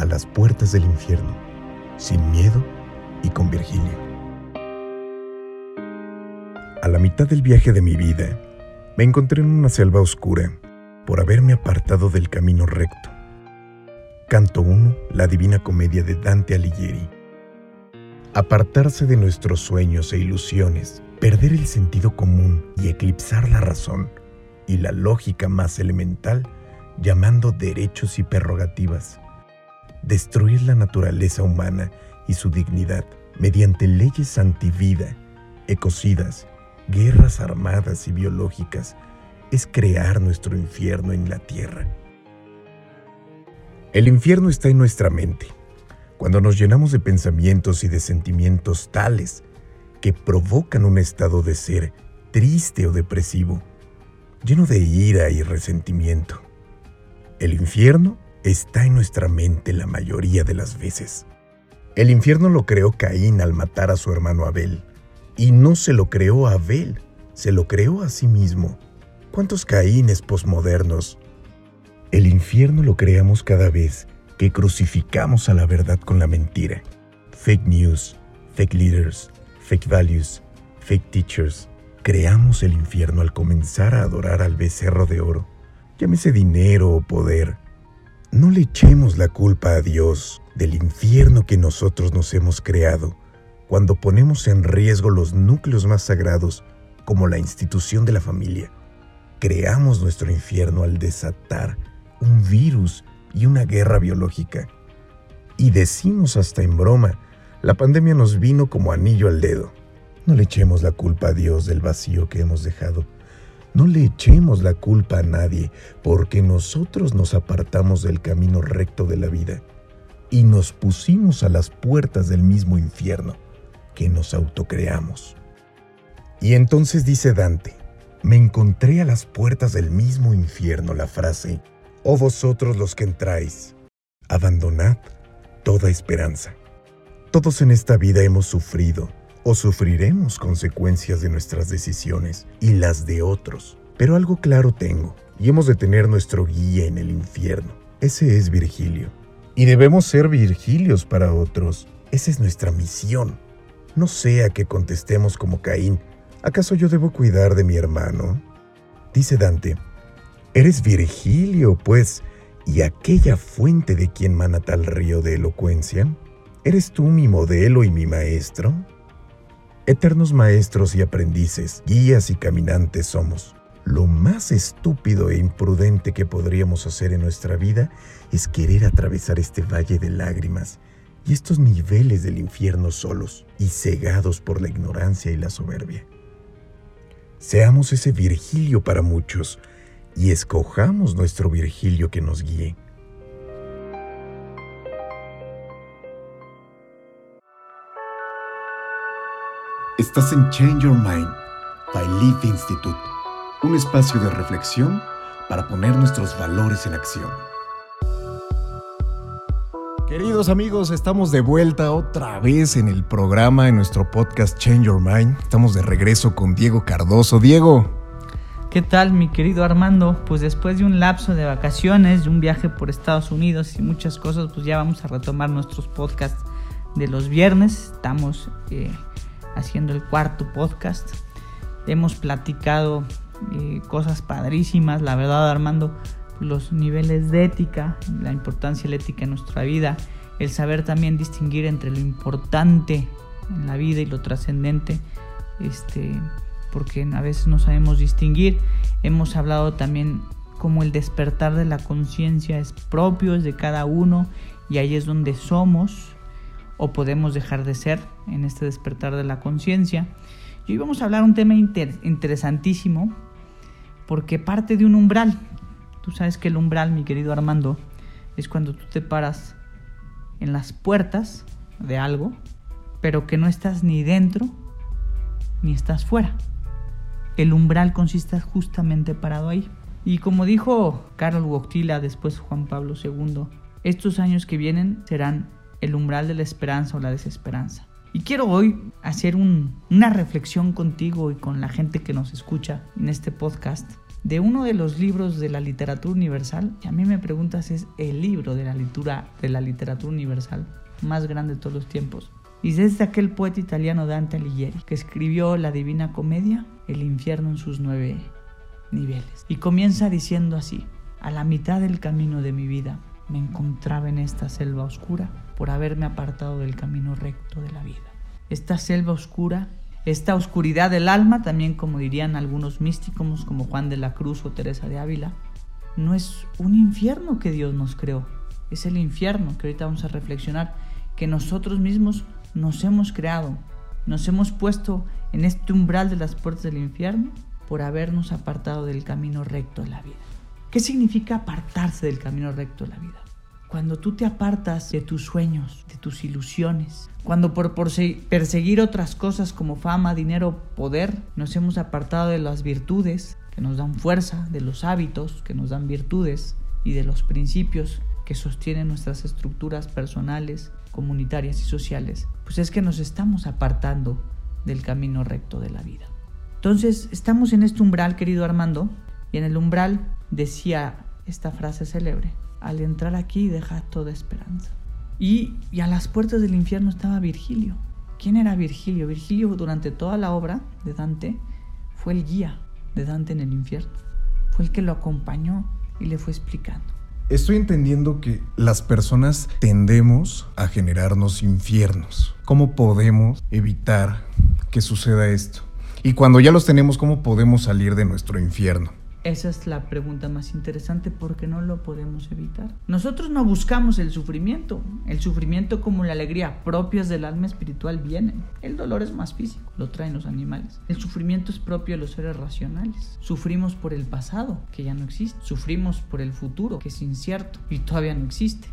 a las puertas del infierno, sin miedo y con Virgilio. A la mitad del viaje de mi vida, me encontré en una selva oscura por haberme apartado del camino recto. Canto 1, la Divina Comedia de Dante Alighieri. Apartarse de nuestros sueños e ilusiones, perder el sentido común y eclipsar la razón y la lógica más elemental, llamando derechos y prerrogativas. Destruir la naturaleza humana y su dignidad mediante leyes antivida, ecocidas, guerras armadas y biológicas, es crear nuestro infierno en la tierra. El infierno está en nuestra mente, cuando nos llenamos de pensamientos y de sentimientos tales que provocan un estado de ser triste o depresivo, lleno de ira y resentimiento. El infierno está en nuestra mente la mayoría de las veces. El infierno lo creó Caín al matar a su hermano Abel. Y no se lo creó a Abel, se lo creó a sí mismo. ¿Cuántos Caínes posmodernos? El infierno lo creamos cada vez que crucificamos a la verdad con la mentira. Fake news, fake leaders, fake values, fake teachers. Creamos el infierno al comenzar a adorar al becerro de oro, llámese dinero o poder. No le echemos la culpa a Dios del infierno que nosotros nos hemos creado cuando ponemos en riesgo los núcleos más sagrados como la institución de la familia. Creamos nuestro infierno al desatar un virus y una guerra biológica. Y decimos hasta en broma, la pandemia nos vino como anillo al dedo. No le echemos la culpa a Dios del vacío que hemos dejado. No le echemos la culpa a nadie, porque nosotros nos apartamos del camino recto de la vida y nos pusimos a las puertas del mismo infierno que nos autocreamos. Y entonces dice Dante, me encontré a las puertas del mismo infierno la frase, oh vosotros los que entráis, abandonad toda esperanza. Todos en esta vida hemos sufrido o sufriremos consecuencias de nuestras decisiones y las de otros. Pero algo claro tengo, y hemos de tener nuestro guía en el infierno. Ese es Virgilio. Y debemos ser Virgilios para otros. Esa es nuestra misión. No sea que contestemos como Caín, ¿acaso yo debo cuidar de mi hermano? Dice Dante, eres Virgilio, pues, y aquella fuente de quien mana tal río de elocuencia. ¿Eres tú mi modelo y mi maestro? Eternos maestros y aprendices, guías y caminantes somos. Lo más estúpido e imprudente que podríamos hacer en nuestra vida es querer atravesar este valle de lágrimas y estos niveles del infierno solos y cegados por la ignorancia y la soberbia. Seamos ese Virgilio para muchos y escojamos nuestro Virgilio que nos guíe. Estás en Change Your Mind by Leaf Institute, un espacio de reflexión para poner nuestros valores en acción. Queridos amigos, estamos de vuelta otra vez en el programa, en nuestro podcast Change Your Mind. Estamos de regreso con Diego Cardoso. Diego. ¿Qué tal, mi querido Armando? Pues después de un lapso de vacaciones, de un viaje por Estados Unidos y muchas cosas, pues ya vamos a retomar nuestros podcasts de los viernes. Estamos eh, haciendo el cuarto podcast. Hemos platicado eh, cosas padrísimas, la verdad, Armando los niveles de ética, la importancia de la ética en nuestra vida, el saber también distinguir entre lo importante en la vida y lo trascendente, este, porque a veces no sabemos distinguir. Hemos hablado también como el despertar de la conciencia es propio, es de cada uno y ahí es donde somos o podemos dejar de ser en este despertar de la conciencia. Y hoy vamos a hablar un tema interesantísimo porque parte de un umbral, Tú sabes que el umbral, mi querido Armando, es cuando tú te paras en las puertas de algo, pero que no estás ni dentro ni estás fuera. El umbral consiste justamente parado ahí. Y como dijo Carlos Wojtyla, después Juan Pablo II, estos años que vienen serán el umbral de la esperanza o la desesperanza. Y quiero hoy hacer una reflexión contigo y con la gente que nos escucha en este podcast de uno de los libros de la literatura universal. Y a mí me preguntas, es el libro de la, literatura, de la literatura universal más grande de todos los tiempos. Y es de aquel poeta italiano Dante Alighieri, que escribió la Divina Comedia, El infierno en sus nueve niveles. Y comienza diciendo así, a la mitad del camino de mi vida me encontraba en esta selva oscura por haberme apartado del camino recto de la vida. Esta selva oscura, esta oscuridad del alma, también como dirían algunos místicos como Juan de la Cruz o Teresa de Ávila, no es un infierno que Dios nos creó, es el infierno que ahorita vamos a reflexionar, que nosotros mismos nos hemos creado, nos hemos puesto en este umbral de las puertas del infierno por habernos apartado del camino recto de la vida. ¿Qué significa apartarse del camino recto de la vida? Cuando tú te apartas de tus sueños, de tus ilusiones, cuando por, perseguir otras cosas como fama, dinero, poder, nos hemos apartado de las virtudes que nos dan fuerza, de los hábitos que nos dan virtudes y de los principios que sostienen nuestras estructuras personales, comunitarias y sociales, pues es que nos estamos apartando del camino recto de la vida. Entonces, estamos en este umbral, querido Armando, y en el umbral decía esta frase célebre, al entrar aquí deja toda esperanza. Y, y, a las puertas del infierno estaba Virgilio. ¿Quién era Virgilio? Virgilio durante toda la obra de Dante fue el guía de Dante en el infierno. Fue el que lo acompañó y le fue explicando. Estoy entendiendo que las personas tendemos a generarnos infiernos. ¿Cómo podemos evitar que suceda esto? Y cuando ya los tenemos, ¿cómo podemos salir de nuestro infierno? Esa es la pregunta más interesante porque no lo podemos evitar. Nosotros no buscamos el sufrimiento. El sufrimiento como la alegría propias del alma espiritual vienen. El dolor es más físico, lo traen los animales. El sufrimiento es propio de los seres racionales. Sufrimos por el pasado, que ya no existe. Sufrimos por el futuro, que es incierto y todavía no existe.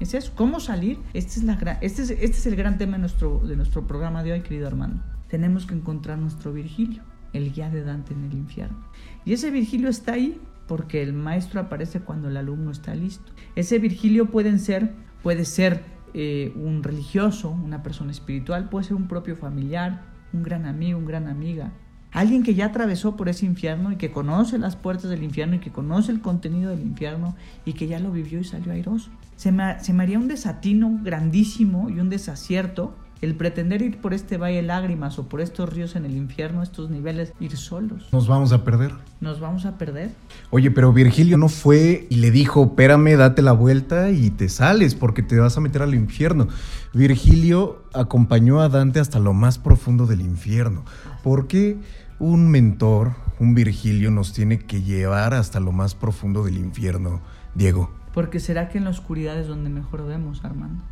Es ¿cómo salir? Este este es, este es el gran tema de nuestro, de nuestro programa de hoy, querido hermano. Tenemos que encontrar nuestro Virgilio el guía de Dante en el infierno. Y ese Virgilio está ahí porque el maestro aparece cuando el alumno está listo. Ese Virgilio pueden ser, puede ser eh, un religioso, una persona espiritual, puede ser un propio familiar, un gran amigo, una gran amiga. Alguien que ya atravesó por ese infierno y que conoce las puertas del infierno y que conoce el contenido del infierno y que ya lo vivió y salió airoso. Se me, se me haría un desatino grandísimo y un desacierto el pretender ir por este valle de lágrimas o por estos ríos en el infierno, estos niveles, ir solos. Nos vamos a perder. Nos vamos a perder. Oye, pero Virgilio no fue y le dijo, espérame, date la vuelta y te sales porque te vas a meter al infierno. Virgilio acompañó a Dante hasta lo más profundo del infierno. ¿Por qué un mentor, un Virgilio, nos tiene que llevar hasta lo más profundo del infierno, Diego? Porque será que en la oscuridad es donde mejor vemos, Armando.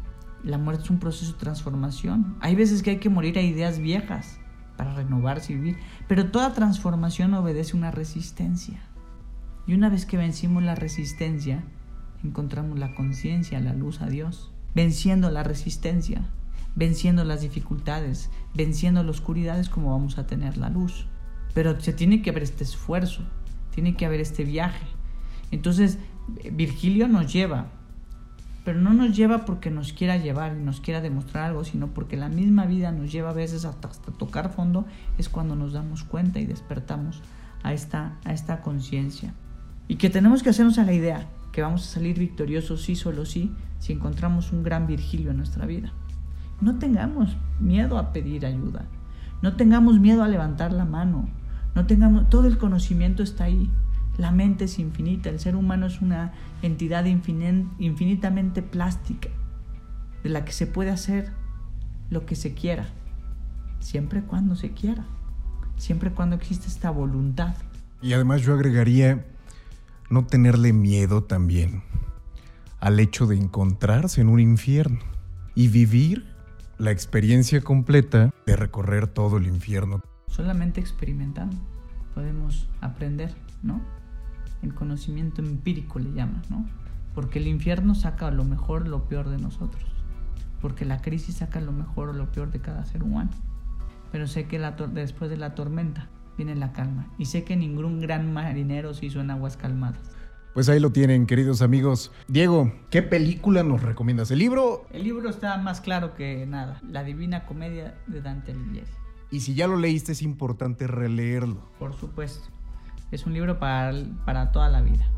La muerte es un proceso de transformación. Hay veces que hay que morir a ideas viejas para renovarse y vivir, pero toda transformación obedece una resistencia. Y una vez que vencimos la resistencia, encontramos la conciencia, la luz a Dios. Venciendo la resistencia, venciendo las dificultades, venciendo la oscuridad es como vamos a tener la luz. Pero se tiene que haber este esfuerzo, tiene que haber este viaje. Entonces, Virgilio nos lleva pero no nos lleva porque nos quiera llevar y nos quiera demostrar algo, sino porque la misma vida nos lleva a veces hasta, tocar fondo, es cuando nos damos cuenta y despertamos a esta, a esta conciencia. Y que tenemos que hacernos a la idea que vamos a salir victoriosos sí, solo sí, si encontramos un gran Virgilio en nuestra vida. No tengamos miedo a pedir ayuda, no tengamos miedo a levantar la mano, no tengamos, todo el conocimiento está ahí, la mente es infinita, el ser humano es una entidad infinitamente plástica, de la que se puede hacer lo que se quiera, siempre cuando se quiera, siempre cuando existe esta voluntad. Y además yo agregaría no tenerle miedo también al hecho de encontrarse en un infierno y vivir la experiencia completa de recorrer todo el infierno. Solamente experimentando podemos aprender, ¿no? El conocimiento empírico le llama, ¿no? Porque el infierno saca lo mejor, lo peor de nosotros. Porque la crisis saca lo mejor o lo peor de cada ser humano. Pero sé que después de la tormenta viene la calma. Y sé que ningún gran marinero se hizo en aguas calmadas. Pues ahí lo tienen, queridos amigos. Diego, ¿qué película nos recomiendas? ¿El libro? El libro está más claro que nada. La Divina Comedia de Dante Alighieri. Y si ya lo leíste, es importante releerlo. Por supuesto. Es un libro para, para toda la vida.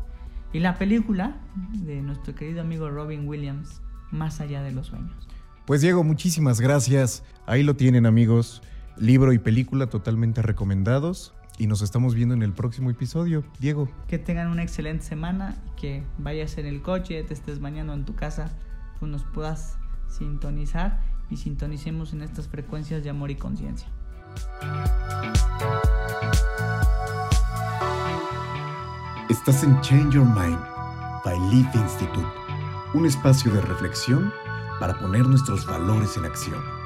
Y la película de nuestro querido amigo Robin Williams, Más allá de los sueños. Pues Diego, muchísimas gracias. Ahí lo tienen amigos. Libro y película totalmente recomendados. Y nos estamos viendo en el próximo episodio. Diego. Que tengan una excelente semana. Que vayas en el coche, te estés bañando en tu casa, pues nos puedas sintonizar y sintonicemos en estas frecuencias de amor y conciencia. Estás en Change Your Mind by Leaf Institute, un espacio de reflexión para poner nuestros valores en acción.